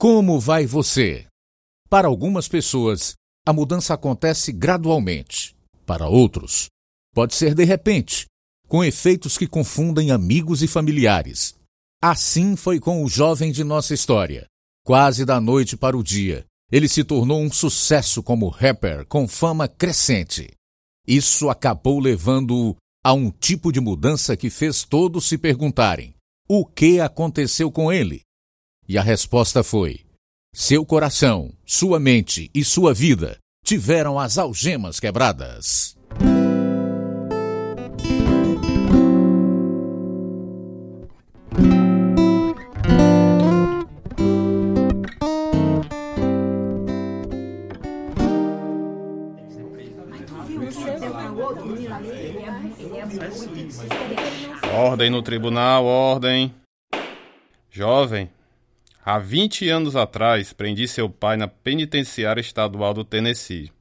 Como vai você? Para algumas pessoas, a mudança acontece gradualmente. Para outros, pode ser de repente, com efeitos que confundem amigos e familiares. Assim foi com o jovem de nossa história. Quase da noite para o dia, ele se tornou um sucesso como rapper com fama crescente. Isso acabou levando-o a um tipo de mudança que fez todos se perguntarem: o que aconteceu com ele? E a resposta foi: seu coração, sua mente e sua vida tiveram as algemas quebradas. Ordem no tribunal, ordem. Jovem, há 20 anos atrás prendi seu pai na penitenciária estadual do Tennessee.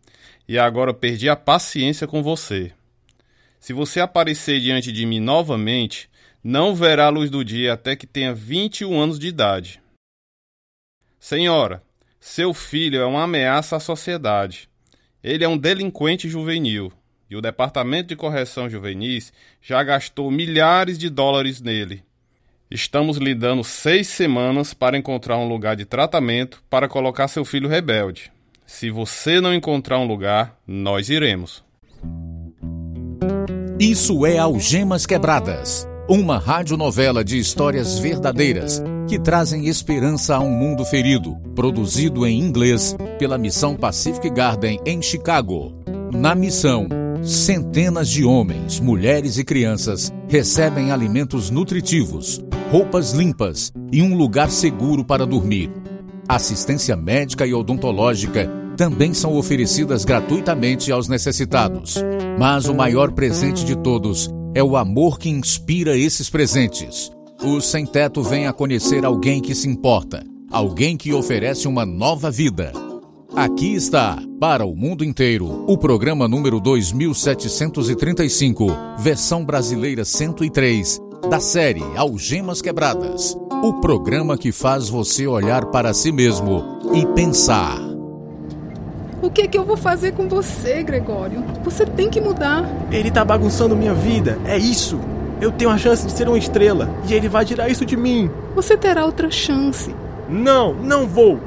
E agora perdi a paciência com você. Se você aparecer diante de mim novamente, não verá a luz do dia até que tenha 21 anos de idade. Senhora, seu filho é uma ameaça à sociedade. Ele é um delinquente juvenil e o Departamento de Correção Juvenis já gastou milhares de dólares nele. Estamos lhe dando seis semanas para encontrar um lugar de tratamento para colocar seu filho rebelde. Se você não encontrar um lugar, nós iremos. Isso é Algemas Quebradas, uma radionovela de histórias verdadeiras que trazem esperança a um mundo ferido, produzido em inglês pela Missão Pacific Garden em Chicago. Na missão, Centenas de homens, mulheres e crianças recebem alimentos nutritivos, roupas limpas e um lugar seguro para dormir. Assistência médica e odontológica também são oferecidas gratuitamente aos necessitados. Mas o maior presente de todos é o amor que inspira esses presentes. O sem-teto vem a conhecer alguém que se importa, alguém que oferece uma nova vida. Aqui está, para o mundo inteiro, o programa número 2735, versão brasileira 103, da série Algemas Quebradas. O programa que faz você olhar para si mesmo e pensar. O que é que eu vou fazer com você, Gregório? Você tem que mudar. Ele tá bagunçando minha vida, é isso. Eu tenho a chance de ser uma estrela e ele vai tirar isso de mim. Você terá outra chance. Não, não vou.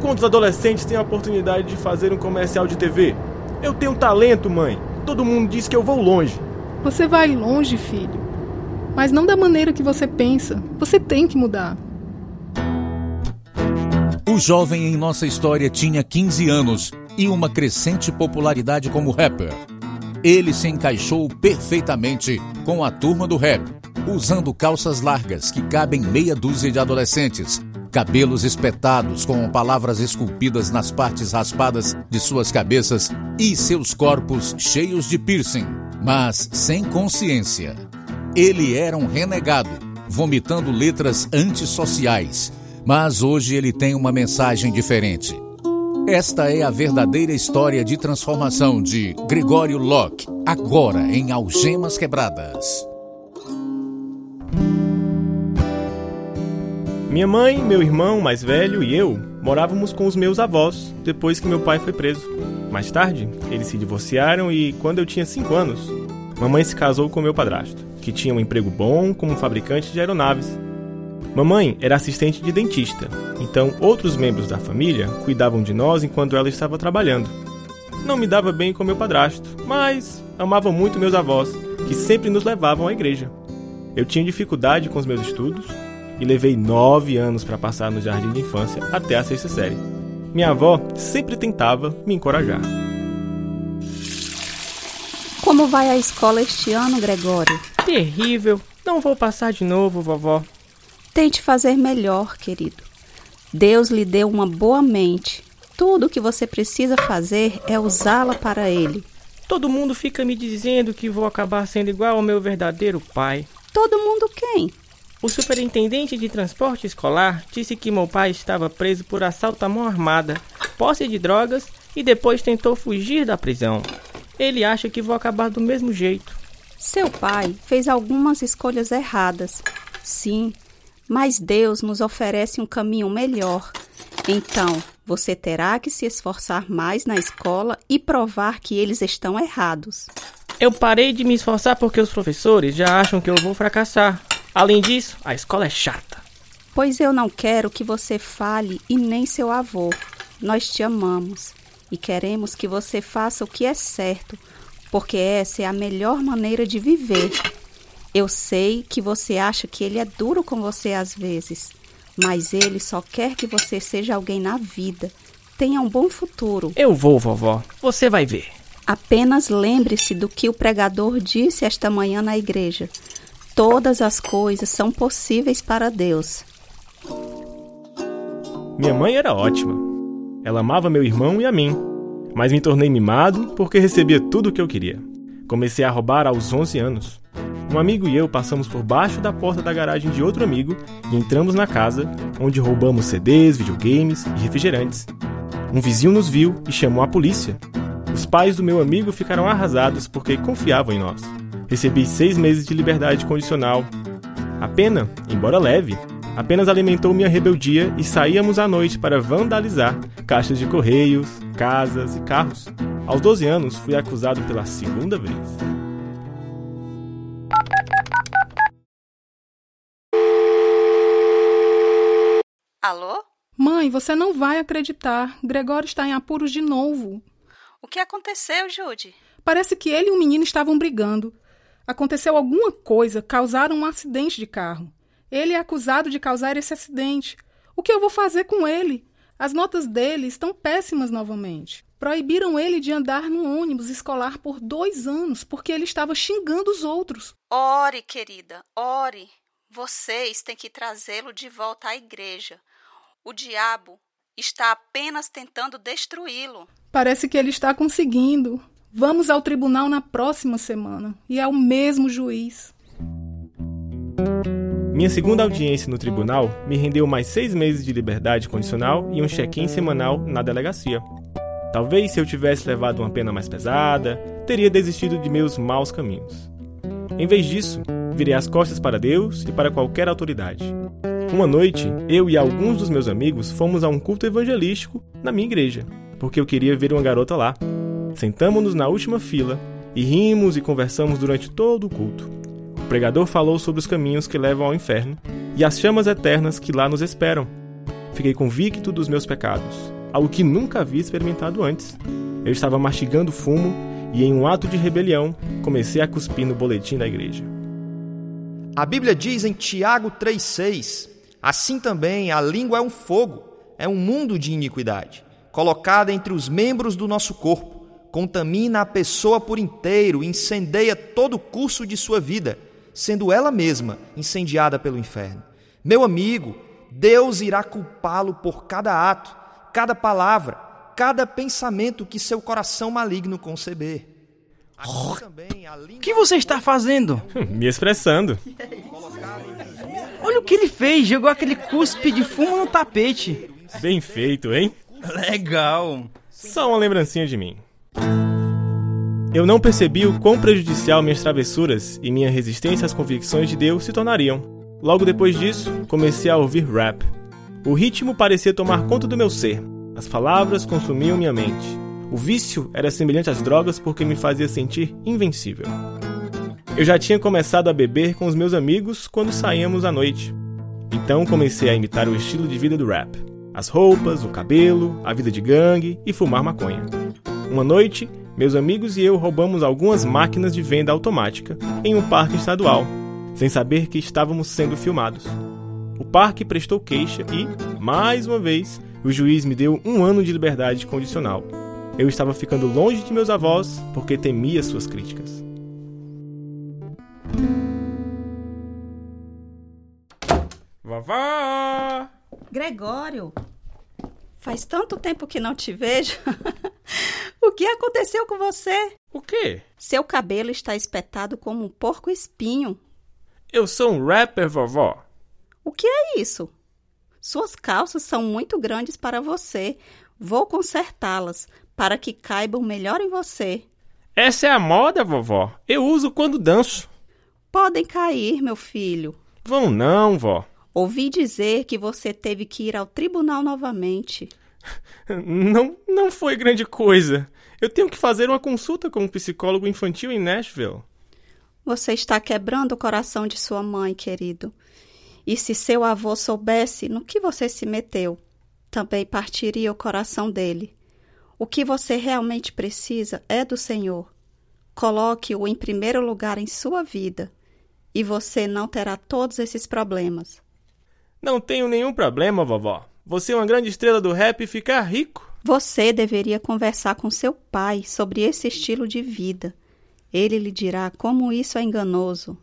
Quantos adolescentes têm a oportunidade de fazer um comercial de TV? Eu tenho talento, mãe. Todo mundo diz que eu vou longe. Você vai longe, filho. Mas não da maneira que você pensa. Você tem que mudar. O jovem em nossa história tinha 15 anos e uma crescente popularidade como rapper. Ele se encaixou perfeitamente com a turma do rap, usando calças largas que cabem meia dúzia de adolescentes cabelos espetados com palavras esculpidas nas partes raspadas de suas cabeças e seus corpos cheios de piercing, mas sem consciência. Ele era um renegado, vomitando letras antissociais, mas hoje ele tem uma mensagem diferente. Esta é a verdadeira história de transformação de Gregório Locke, agora em Algemas Quebradas. Minha mãe, meu irmão mais velho e eu morávamos com os meus avós depois que meu pai foi preso. Mais tarde, eles se divorciaram e, quando eu tinha 5 anos, mamãe se casou com meu padrasto, que tinha um emprego bom como fabricante de aeronaves. Mamãe era assistente de dentista, então outros membros da família cuidavam de nós enquanto ela estava trabalhando. Não me dava bem com meu padrasto, mas amava muito meus avós, que sempre nos levavam à igreja. Eu tinha dificuldade com os meus estudos e levei nove anos para passar no jardim de infância até a sexta série. Minha avó sempre tentava me encorajar. Como vai a escola este ano, Gregório? Terrível. Não vou passar de novo, vovó. Tente fazer melhor, querido. Deus lhe deu uma boa mente. Tudo o que você precisa fazer é usá-la para Ele. Todo mundo fica me dizendo que vou acabar sendo igual ao meu verdadeiro pai. Todo mundo quem? O superintendente de transporte escolar disse que meu pai estava preso por assalto à mão armada, posse de drogas e depois tentou fugir da prisão. Ele acha que vou acabar do mesmo jeito. Seu pai fez algumas escolhas erradas. Sim, mas Deus nos oferece um caminho melhor. Então, você terá que se esforçar mais na escola e provar que eles estão errados. Eu parei de me esforçar porque os professores já acham que eu vou fracassar. Além disso, a escola é chata. Pois eu não quero que você fale e nem seu avô. Nós te amamos e queremos que você faça o que é certo, porque essa é a melhor maneira de viver. Eu sei que você acha que ele é duro com você às vezes, mas ele só quer que você seja alguém na vida. Tenha um bom futuro. Eu vou, vovó. Você vai ver. Apenas lembre-se do que o pregador disse esta manhã na igreja. Todas as coisas são possíveis para Deus. Minha mãe era ótima. Ela amava meu irmão e a mim, mas me tornei mimado porque recebia tudo o que eu queria. Comecei a roubar aos 11 anos. Um amigo e eu passamos por baixo da porta da garagem de outro amigo e entramos na casa, onde roubamos CDs, videogames e refrigerantes. Um vizinho nos viu e chamou a polícia. Os pais do meu amigo ficaram arrasados porque confiavam em nós. Recebi seis meses de liberdade condicional. A pena, embora leve, apenas alimentou minha rebeldia e saíamos à noite para vandalizar caixas de correios, casas e carros. Aos 12 anos, fui acusado pela segunda vez. Alô? Mãe, você não vai acreditar. Gregório está em apuros de novo. O que aconteceu, Jude? Parece que ele e o menino estavam brigando. Aconteceu alguma coisa, causaram um acidente de carro. Ele é acusado de causar esse acidente. O que eu vou fazer com ele? As notas dele estão péssimas novamente. Proibiram ele de andar no ônibus escolar por dois anos porque ele estava xingando os outros. Ore, querida, ore. Vocês têm que trazê-lo de volta à igreja. O diabo está apenas tentando destruí-lo. Parece que ele está conseguindo. Vamos ao tribunal na próxima semana e é o mesmo juiz. Minha segunda audiência no tribunal me rendeu mais seis meses de liberdade condicional e um check-in semanal na delegacia. Talvez se eu tivesse levado uma pena mais pesada, teria desistido de meus maus caminhos. Em vez disso, virei as costas para Deus e para qualquer autoridade. Uma noite, eu e alguns dos meus amigos fomos a um culto evangelístico na minha igreja, porque eu queria ver uma garota lá. Sentamos-nos na última fila e rimos e conversamos durante todo o culto. O pregador falou sobre os caminhos que levam ao inferno e as chamas eternas que lá nos esperam. Fiquei convicto dos meus pecados, algo que nunca havia experimentado antes. Eu estava mastigando fumo e, em um ato de rebelião, comecei a cuspir no boletim da igreja. A Bíblia diz em Tiago 3,6: Assim também a língua é um fogo, é um mundo de iniquidade, colocada entre os membros do nosso corpo, contamina a pessoa por inteiro, incendeia todo o curso de sua vida, sendo ela mesma incendiada pelo inferno. Meu amigo, Deus irá culpá-lo por cada ato, cada palavra, cada pensamento que seu coração maligno conceber. O que você está fazendo? Me expressando. Olha o que ele fez, jogou aquele cuspe de fumo no tapete. Bem feito, hein? Legal. Só uma lembrancinha de mim. Eu não percebi o quão prejudicial minhas travessuras e minha resistência às convicções de Deus se tornariam. Logo depois disso, comecei a ouvir rap. O ritmo parecia tomar conta do meu ser. As palavras consumiam minha mente. O vício era semelhante às drogas porque me fazia sentir invencível. Eu já tinha começado a beber com os meus amigos quando saíamos à noite. Então comecei a imitar o estilo de vida do rap: as roupas, o cabelo, a vida de gangue e fumar maconha. Uma noite, meus amigos e eu roubamos algumas máquinas de venda automática em um parque estadual, sem saber que estávamos sendo filmados. O parque prestou queixa e, mais uma vez, o juiz me deu um ano de liberdade condicional. Eu estava ficando longe de meus avós porque temia suas críticas. Vovó! Gregório, faz tanto tempo que não te vejo. o que aconteceu com você? O quê? Seu cabelo está espetado como um porco espinho. Eu sou um rapper, vovó. O que é isso? Suas calças são muito grandes para você. Vou consertá-las para que caibam melhor em você. Essa é a moda, vovó. Eu uso quando danço. Podem cair, meu filho. Vão não, vó. Ouvi dizer que você teve que ir ao tribunal novamente. Não, não foi grande coisa. Eu tenho que fazer uma consulta com um psicólogo infantil em Nashville. Você está quebrando o coração de sua mãe, querido. E se seu avô soubesse no que você se meteu, também partiria o coração dele. O que você realmente precisa é do Senhor. Coloque-o em primeiro lugar em sua vida e você não terá todos esses problemas. Não tenho nenhum problema, vovó. Você é uma grande estrela do rap e ficar rico. Você deveria conversar com seu pai sobre esse estilo de vida. Ele lhe dirá como isso é enganoso.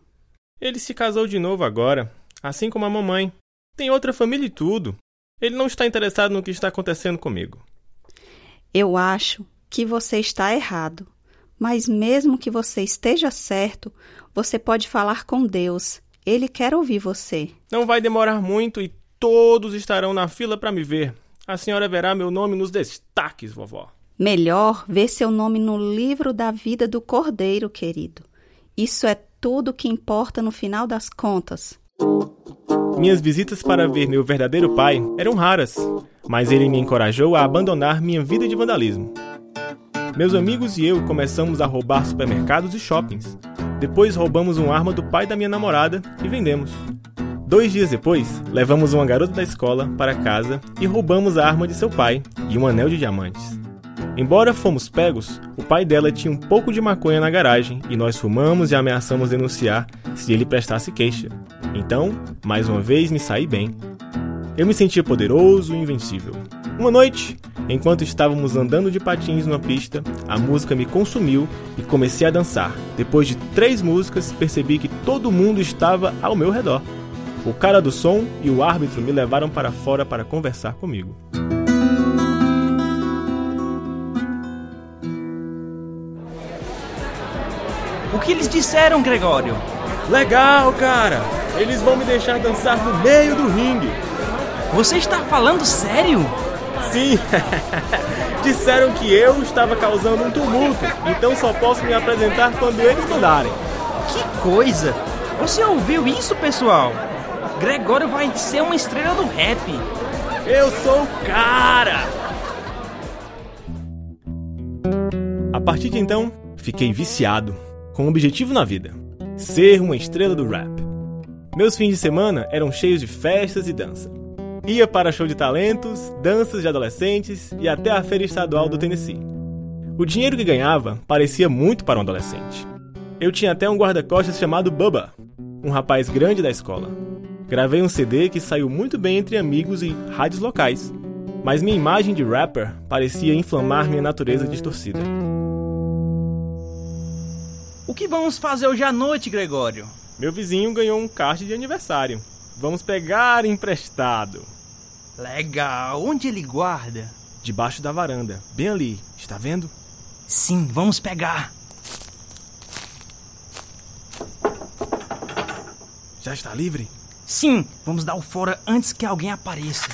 Ele se casou de novo agora, assim como a mamãe. Tem outra família e tudo. Ele não está interessado no que está acontecendo comigo. Eu acho que você está errado. Mas mesmo que você esteja certo, você pode falar com Deus. Ele quer ouvir você. Não vai demorar muito e todos estarão na fila para me ver. A senhora verá meu nome nos destaques, vovó. Melhor ver seu nome no livro da vida do Cordeiro, querido. Isso é tudo que importa no final das contas. Minhas visitas para ver meu verdadeiro pai eram raras, mas ele me encorajou a abandonar minha vida de vandalismo. Meus amigos e eu começamos a roubar supermercados e shoppings. Depois roubamos uma arma do pai da minha namorada e vendemos. Dois dias depois, levamos uma garota da escola para casa e roubamos a arma de seu pai e um anel de diamantes. Embora fomos pegos, o pai dela tinha um pouco de maconha na garagem e nós fumamos e ameaçamos denunciar se ele prestasse queixa. Então, mais uma vez me saí bem. Eu me sentia poderoso e invencível. Uma noite, enquanto estávamos andando de patins numa pista, a música me consumiu e comecei a dançar. Depois de três músicas, percebi que todo mundo estava ao meu redor. O cara do som e o árbitro me levaram para fora para conversar comigo. O que eles disseram, Gregório? Legal, cara! Eles vão me deixar dançar no meio do ringue. Você está falando sério? Sim, disseram que eu estava causando um tumulto, então só posso me apresentar quando eles mandarem. Que coisa! Você ouviu isso, pessoal? Gregório vai ser uma estrela do rap. Eu sou o cara! A partir de então, fiquei viciado, com um objetivo na vida: ser uma estrela do rap. Meus fins de semana eram cheios de festas e dança. Ia para show de talentos, danças de adolescentes e até a feira estadual do Tennessee. O dinheiro que ganhava parecia muito para um adolescente. Eu tinha até um guarda-costas chamado Bubba, um rapaz grande da escola. Gravei um CD que saiu muito bem entre amigos e rádios locais, mas minha imagem de rapper parecia inflamar minha natureza distorcida. O que vamos fazer hoje à noite, Gregório? Meu vizinho ganhou um card de aniversário. Vamos pegar emprestado. Legal. Onde ele guarda? Debaixo da varanda, bem ali. Está vendo? Sim, vamos pegar. Já está livre? Sim, vamos dar o fora antes que alguém apareça.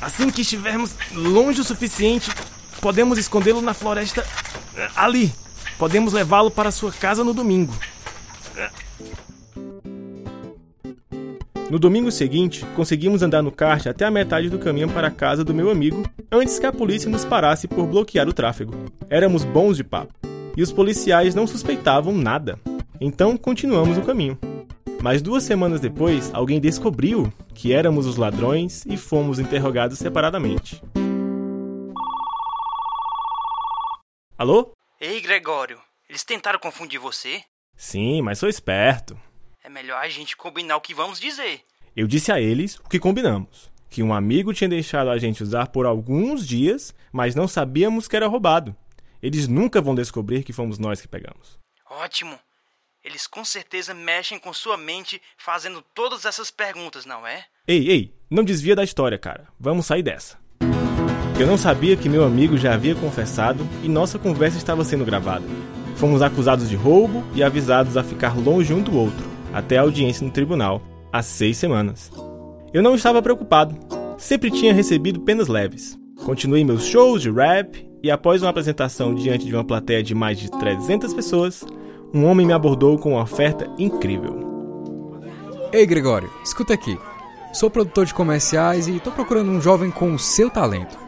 Assim que estivermos longe o suficiente, podemos escondê-lo na floresta ali. Podemos levá-lo para sua casa no domingo. No domingo seguinte, conseguimos andar no kart até a metade do caminho para a casa do meu amigo, antes que a polícia nos parasse por bloquear o tráfego. Éramos bons de papo, e os policiais não suspeitavam nada. Então continuamos o caminho. Mas duas semanas depois, alguém descobriu que éramos os ladrões e fomos interrogados separadamente. Alô? Ei, Gregório, eles tentaram confundir você? Sim, mas sou esperto. É melhor a gente combinar o que vamos dizer. Eu disse a eles o que combinamos: que um amigo tinha deixado a gente usar por alguns dias, mas não sabíamos que era roubado. Eles nunca vão descobrir que fomos nós que pegamos. Ótimo. Eles com certeza mexem com sua mente fazendo todas essas perguntas, não é? Ei, ei, não desvia da história, cara. Vamos sair dessa. Eu não sabia que meu amigo já havia confessado e nossa conversa estava sendo gravada. Fomos acusados de roubo e avisados a ficar longe um do outro até a audiência no tribunal, há seis semanas. Eu não estava preocupado, sempre tinha recebido penas leves. Continuei meus shows de rap e, após uma apresentação diante de uma plateia de mais de 300 pessoas, um homem me abordou com uma oferta incrível. Ei, Gregório, escuta aqui. Sou produtor de comerciais e tô procurando um jovem com o seu talento.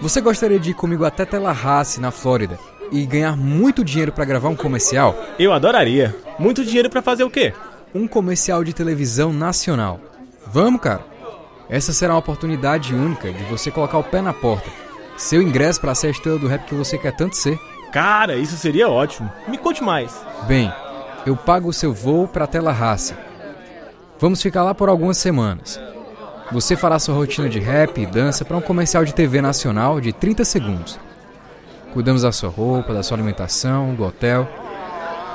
Você gostaria de ir comigo até Tallahassee, na Flórida, e ganhar muito dinheiro para gravar um comercial? Eu adoraria. Muito dinheiro para fazer o quê? Um comercial de televisão nacional. Vamos, cara. Essa será uma oportunidade única de você colocar o pé na porta. Seu ingresso para ser a estrela do rap que você quer tanto ser. Cara, isso seria ótimo. Me conte mais. Bem, eu pago o seu voo para Tallahassee. Vamos ficar lá por algumas semanas. Você fará sua rotina de rap e dança para um comercial de TV nacional de 30 segundos. Cuidamos da sua roupa, da sua alimentação, do hotel.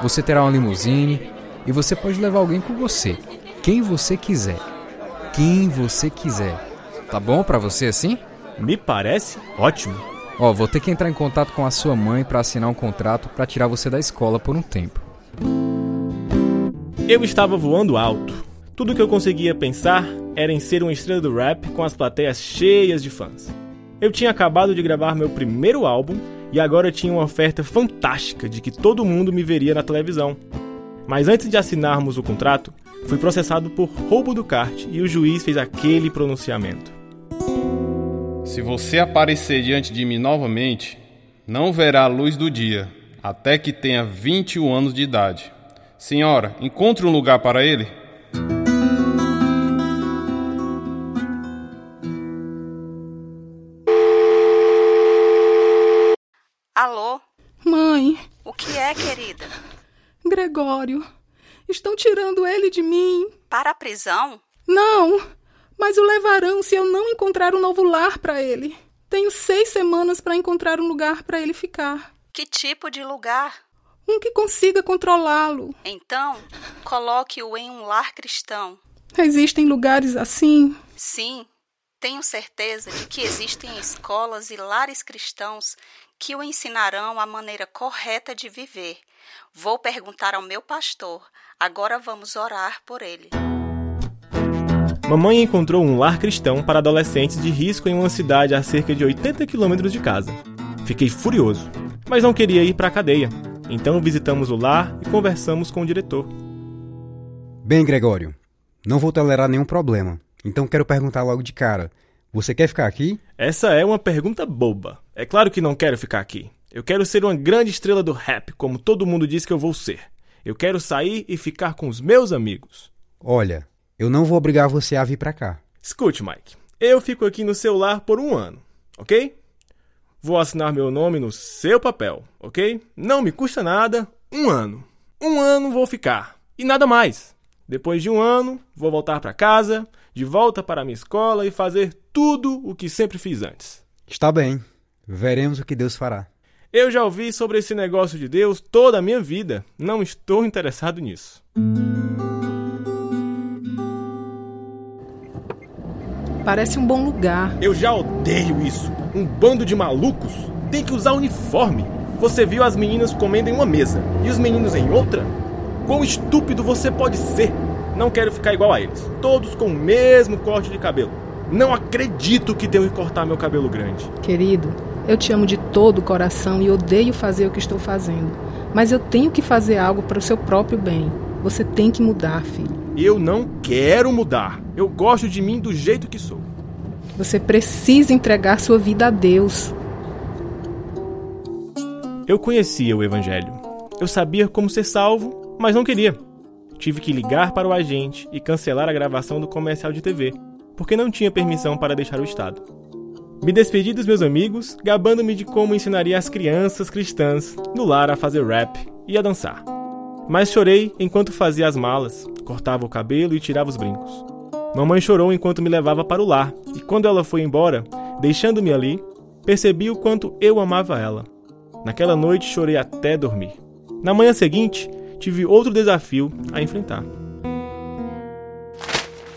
Você terá uma limusine e você pode levar alguém com você, quem você quiser. Quem você quiser. Tá bom para você assim? Me parece ótimo. Ó, vou ter que entrar em contato com a sua mãe para assinar um contrato para tirar você da escola por um tempo. Eu estava voando alto. Tudo que eu conseguia pensar era em ser uma estrela do rap com as plateias cheias de fãs. Eu tinha acabado de gravar meu primeiro álbum e agora tinha uma oferta fantástica de que todo mundo me veria na televisão. Mas antes de assinarmos o contrato, fui processado por roubo do kart e o juiz fez aquele pronunciamento. Se você aparecer diante de mim novamente, não verá a luz do dia, até que tenha 21 anos de idade. Senhora, encontre um lugar para ele? Alô? Mãe, O que é, querida? Gregório, estão tirando ele de mim. Para a prisão? Não, mas o levarão se eu não encontrar um novo lar para ele. Tenho seis semanas para encontrar um lugar para ele ficar. Que tipo de lugar? Um que consiga controlá-lo. Então, coloque-o em um lar cristão. Existem lugares assim? Sim, tenho certeza de que existem escolas e lares cristãos que o ensinarão a maneira correta de viver. Vou perguntar ao meu pastor. Agora vamos orar por ele. Mamãe encontrou um lar cristão para adolescentes de risco em uma cidade a cerca de 80 quilômetros de casa. Fiquei furioso, mas não queria ir para a cadeia. Então visitamos o lar e conversamos com o diretor. Bem, Gregório, não vou tolerar nenhum problema. Então quero perguntar logo de cara: você quer ficar aqui? Essa é uma pergunta boba. É claro que não quero ficar aqui. Eu quero ser uma grande estrela do rap, como todo mundo diz que eu vou ser. Eu quero sair e ficar com os meus amigos. Olha, eu não vou obrigar você a vir pra cá. Escute, Mike. Eu fico aqui no seu lar por um ano, ok? Vou assinar meu nome no seu papel, ok? Não me custa nada. Um ano. Um ano vou ficar. E nada mais. Depois de um ano, vou voltar para casa, de volta para a minha escola e fazer tudo o que sempre fiz antes. Está bem. Veremos o que Deus fará. Eu já ouvi sobre esse negócio de Deus toda a minha vida. Não estou interessado nisso. Parece um bom lugar. Eu já odeio isso. Um bando de malucos tem que usar uniforme. Você viu as meninas comendo em uma mesa e os meninos em outra? Quão estúpido você pode ser! Não quero ficar igual a eles. Todos com o mesmo corte de cabelo. Não acredito que tenho que cortar meu cabelo grande. Querido, eu te amo de todo o coração e odeio fazer o que estou fazendo. Mas eu tenho que fazer algo para o seu próprio bem. Você tem que mudar, filho. Eu não quero mudar. Eu gosto de mim do jeito que sou. Você precisa entregar sua vida a Deus. Eu conhecia o Evangelho. Eu sabia como ser salvo, mas não queria. Tive que ligar para o agente e cancelar a gravação do comercial de TV, porque não tinha permissão para deixar o estado. Me despedi dos meus amigos, gabando-me de como ensinaria as crianças cristãs no lar a fazer rap e a dançar. Mas chorei enquanto fazia as malas, cortava o cabelo e tirava os brincos. Mamãe chorou enquanto me levava para o lar, e quando ela foi embora, deixando-me ali, percebi o quanto eu amava ela. Naquela noite chorei até dormir. Na manhã seguinte, tive outro desafio a enfrentar.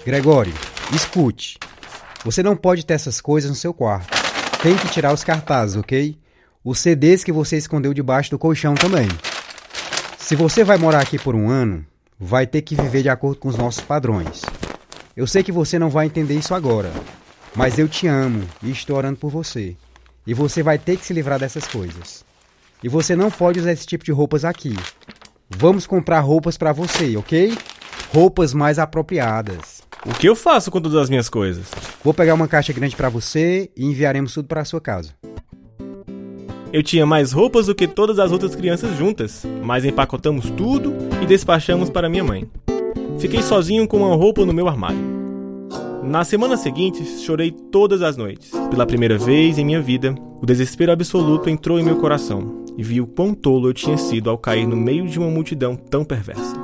Gregório, escute. Você não pode ter essas coisas no seu quarto. Tem que tirar os cartazes, ok? Os CDs que você escondeu debaixo do colchão também. Se você vai morar aqui por um ano, vai ter que viver de acordo com os nossos padrões. Eu sei que você não vai entender isso agora, mas eu te amo e estou orando por você. E você vai ter que se livrar dessas coisas. E você não pode usar esse tipo de roupas aqui. Vamos comprar roupas para você, ok? roupas mais apropriadas. O que eu faço com todas as minhas coisas? Vou pegar uma caixa grande para você e enviaremos tudo para sua casa. Eu tinha mais roupas do que todas as outras crianças juntas, mas empacotamos tudo e despachamos para minha mãe. Fiquei sozinho com uma roupa no meu armário. Na semana seguinte, chorei todas as noites. Pela primeira vez em minha vida, o desespero absoluto entrou em meu coração e vi o quão tolo eu tinha sido ao cair no meio de uma multidão tão perversa.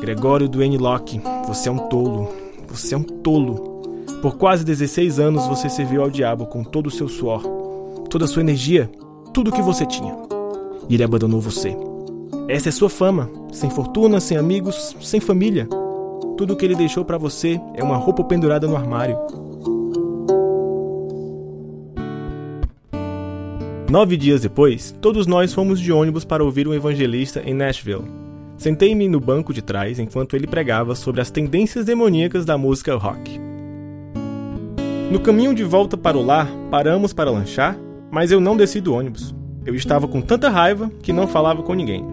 Gregório Duane Locke, você é um tolo. Você é um tolo. Por quase 16 anos você serviu ao diabo com todo o seu suor, toda a sua energia, tudo o que você tinha. E ele abandonou você. Essa é sua fama, sem fortuna, sem amigos, sem família. Tudo o que ele deixou para você é uma roupa pendurada no armário. Nove dias depois, todos nós fomos de ônibus para ouvir um evangelista em Nashville. Sentei-me no banco de trás enquanto ele pregava sobre as tendências demoníacas da música rock. No caminho de volta para o lar, paramos para lanchar, mas eu não desci do ônibus. Eu estava com tanta raiva que não falava com ninguém.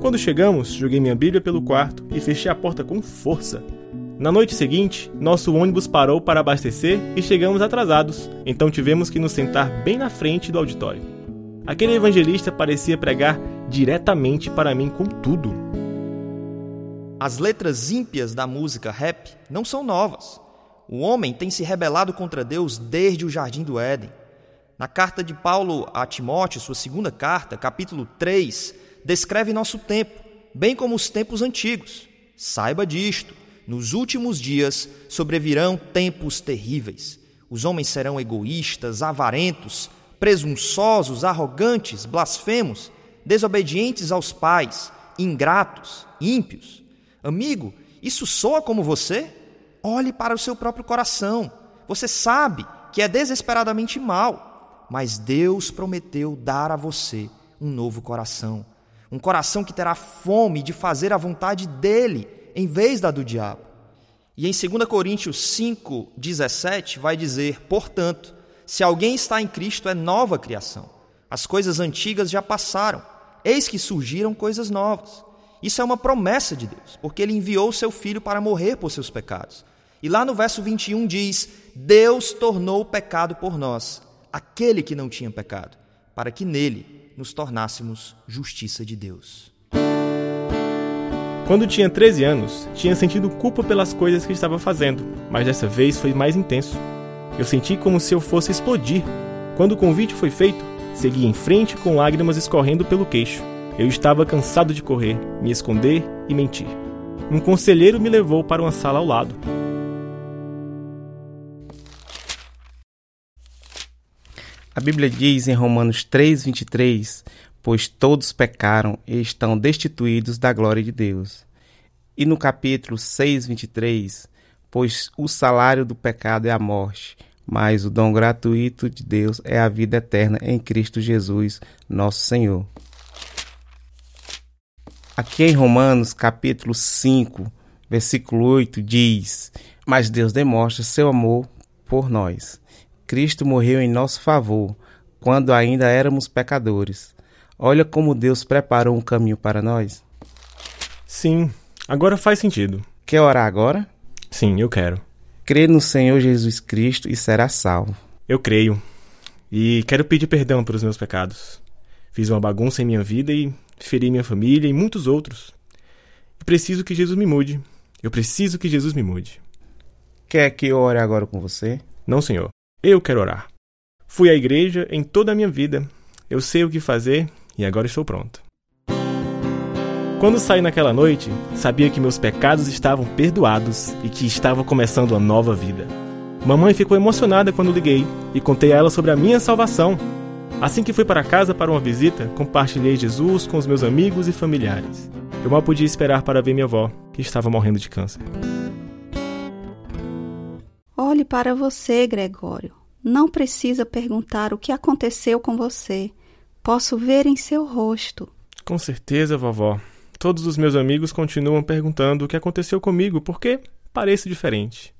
Quando chegamos, joguei minha Bíblia pelo quarto e fechei a porta com força. Na noite seguinte, nosso ônibus parou para abastecer e chegamos atrasados, então tivemos que nos sentar bem na frente do auditório. Aquele evangelista parecia pregar diretamente para mim com tudo. As letras ímpias da música rap não são novas. O homem tem se rebelado contra Deus desde o jardim do Éden. Na carta de Paulo a Timóteo, sua segunda carta, capítulo 3, descreve nosso tempo, bem como os tempos antigos. Saiba disto: nos últimos dias sobrevirão tempos terríveis. Os homens serão egoístas, avarentos, presunçosos, arrogantes, blasfemos, desobedientes aos pais, ingratos, ímpios. Amigo, isso soa como você? Olhe para o seu próprio coração. Você sabe que é desesperadamente mal, mas Deus prometeu dar a você um novo coração um coração que terá fome de fazer a vontade dele em vez da do diabo. E em 2 Coríntios 5, 17, vai dizer: Portanto, se alguém está em Cristo, é nova criação. As coisas antigas já passaram, eis que surgiram coisas novas. Isso é uma promessa de Deus, porque ele enviou o seu filho para morrer por seus pecados. E lá no verso 21 diz: Deus tornou o pecado por nós, aquele que não tinha pecado, para que nele nos tornássemos justiça de Deus. Quando tinha 13 anos, tinha sentido culpa pelas coisas que estava fazendo, mas dessa vez foi mais intenso. Eu senti como se eu fosse explodir. Quando o convite foi feito, segui em frente com lágrimas escorrendo pelo queixo. Eu estava cansado de correr, me esconder e mentir. Um conselheiro me levou para uma sala ao lado. A Bíblia diz em Romanos 3:23, pois todos pecaram e estão destituídos da glória de Deus. E no capítulo 6:23, pois o salário do pecado é a morte, mas o dom gratuito de Deus é a vida eterna em Cristo Jesus, nosso Senhor. Aqui em Romanos capítulo 5, versículo 8 diz: Mas Deus demonstra seu amor por nós Cristo morreu em nosso favor, quando ainda éramos pecadores. Olha como Deus preparou um caminho para nós. Sim, agora faz sentido. Quer orar agora? Sim, eu quero. Crê no Senhor Jesus Cristo e será salvo. Eu creio. E quero pedir perdão pelos meus pecados. Fiz uma bagunça em minha vida e feri minha família e muitos outros. Eu preciso que Jesus me mude. Eu preciso que Jesus me mude. Quer que eu ore agora com você? Não, senhor. Eu quero orar. Fui à igreja em toda a minha vida. Eu sei o que fazer e agora estou pronto. Quando saí naquela noite, sabia que meus pecados estavam perdoados e que estava começando uma nova vida. Mamãe ficou emocionada quando liguei e contei a ela sobre a minha salvação. Assim que fui para casa para uma visita, compartilhei Jesus com os meus amigos e familiares. Eu mal podia esperar para ver minha avó, que estava morrendo de câncer. Olhe para você, Gregório. Não precisa perguntar o que aconteceu com você. Posso ver em seu rosto. Com certeza, vovó. Todos os meus amigos continuam perguntando o que aconteceu comigo porque pareço diferente.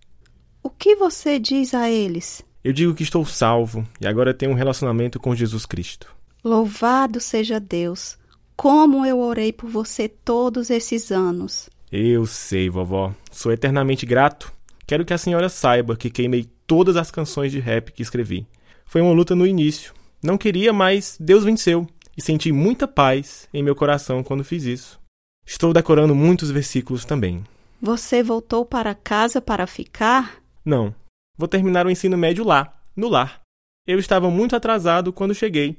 O que você diz a eles? Eu digo que estou salvo e agora tenho um relacionamento com Jesus Cristo. Louvado seja Deus! Como eu orei por você todos esses anos. Eu sei, vovó. Sou eternamente grato. Quero que a senhora saiba que queimei todas as canções de rap que escrevi. Foi uma luta no início. Não queria, mas Deus venceu. E senti muita paz em meu coração quando fiz isso. Estou decorando muitos versículos também. Você voltou para casa para ficar? Não. Vou terminar o ensino médio lá, no lar. Eu estava muito atrasado quando cheguei.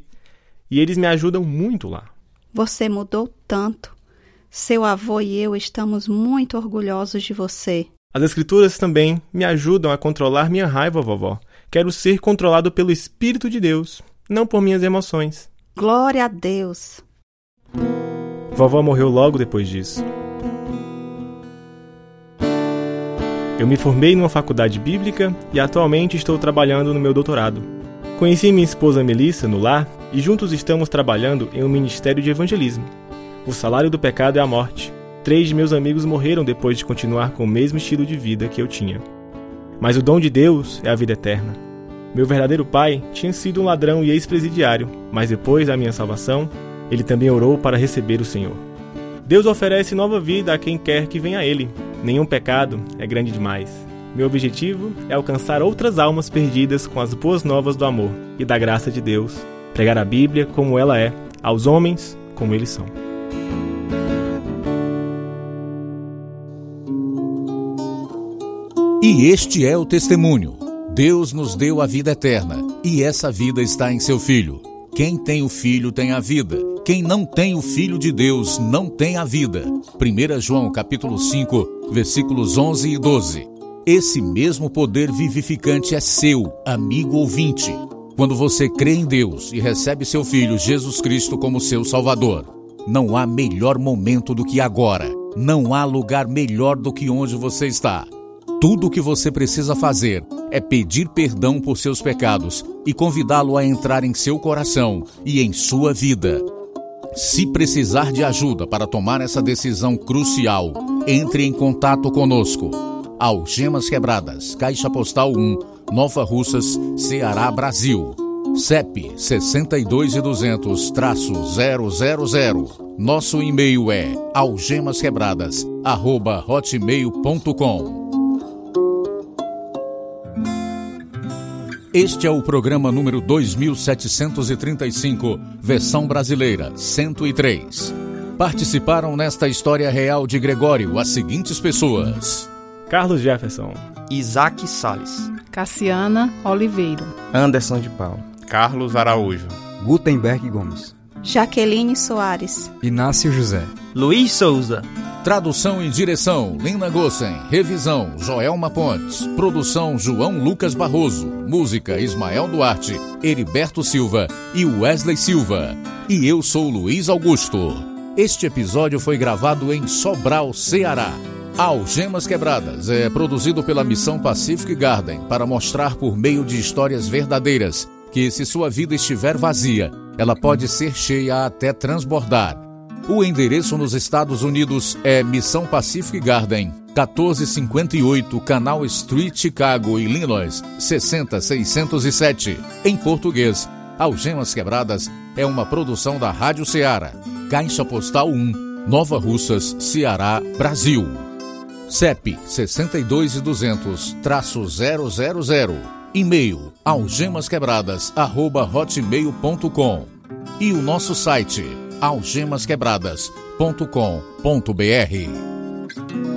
E eles me ajudam muito lá. Você mudou tanto. Seu avô e eu estamos muito orgulhosos de você. As escrituras também me ajudam a controlar minha raiva, vovó. Quero ser controlado pelo Espírito de Deus, não por minhas emoções. Glória a Deus. Vovó morreu logo depois disso. Eu me formei numa faculdade bíblica e atualmente estou trabalhando no meu doutorado. Conheci minha esposa Melissa no lar e juntos estamos trabalhando em um ministério de evangelismo. O salário do pecado é a morte. Três de meus amigos morreram depois de continuar com o mesmo estilo de vida que eu tinha. Mas o dom de Deus é a vida eterna. Meu verdadeiro pai tinha sido um ladrão e ex-presidiário, mas depois da minha salvação, ele também orou para receber o Senhor. Deus oferece nova vida a quem quer que venha a Ele. Nenhum pecado é grande demais. Meu objetivo é alcançar outras almas perdidas com as boas novas do amor e da graça de Deus, pregar a Bíblia como ela é, aos homens como eles são. E este é o testemunho. Deus nos deu a vida eterna, e essa vida está em seu Filho. Quem tem o Filho tem a vida. Quem não tem o Filho de Deus não tem a vida. 1 João capítulo 5, versículos 11 e 12. Esse mesmo poder vivificante é seu, amigo ouvinte. Quando você crê em Deus e recebe seu Filho Jesus Cristo como seu Salvador, não há melhor momento do que agora. Não há lugar melhor do que onde você está. Tudo o que você precisa fazer é pedir perdão por seus pecados e convidá-lo a entrar em seu coração e em sua vida. Se precisar de ajuda para tomar essa decisão crucial, entre em contato conosco. Algemas Quebradas, Caixa Postal 1, Nova Russas, Ceará, Brasil. CEP 62200-000. Nosso e-mail é algemasquebradas@hotmail.com. Este é o programa número 2735, versão brasileira 103. Participaram nesta história real de Gregório as seguintes pessoas: Carlos Jefferson, Isaac Sales, Cassiana Oliveira, Anderson de Paulo, Carlos Araújo, Gutenberg Gomes, Jaqueline Soares, Inácio José, Luiz Souza, Tradução e direção: Lina Gossen. Revisão: Joelma Pontes. Produção: João Lucas Barroso. Música: Ismael Duarte, Heriberto Silva e Wesley Silva. E eu sou Luiz Augusto. Este episódio foi gravado em Sobral, Ceará. Algemas Quebradas é produzido pela Missão Pacific Garden para mostrar por meio de histórias verdadeiras que, se sua vida estiver vazia, ela pode ser cheia até transbordar. O endereço nos Estados Unidos é Missão Pacific Garden, 1458 Canal Street, Chicago, Illinois, 60607. Em português, Algemas Quebradas é uma produção da Rádio Ceará. Caixa Postal 1, Nova Russas, Ceará, Brasil. CEP 62200-000. E-mail algemasquebradas@hotmail.com. E o nosso site algemasquebradas.com.br